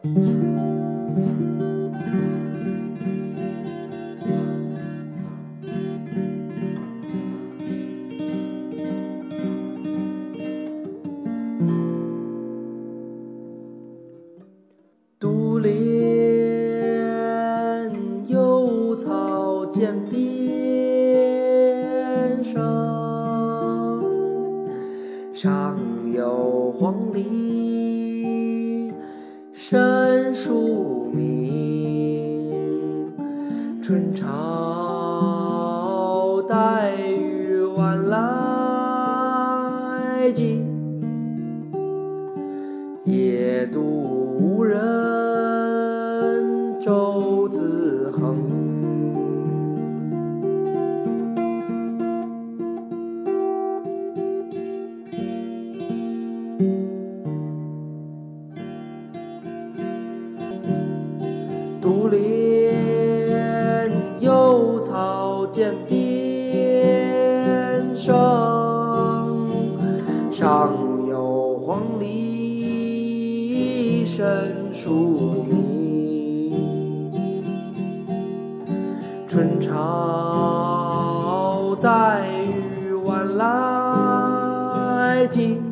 独怜幽草涧边上，上有黄鹂。春潮带雨晚来急，野渡无人舟自横。独怜涧边上，上有黄鹂深树鸣。春潮带雨晚来急。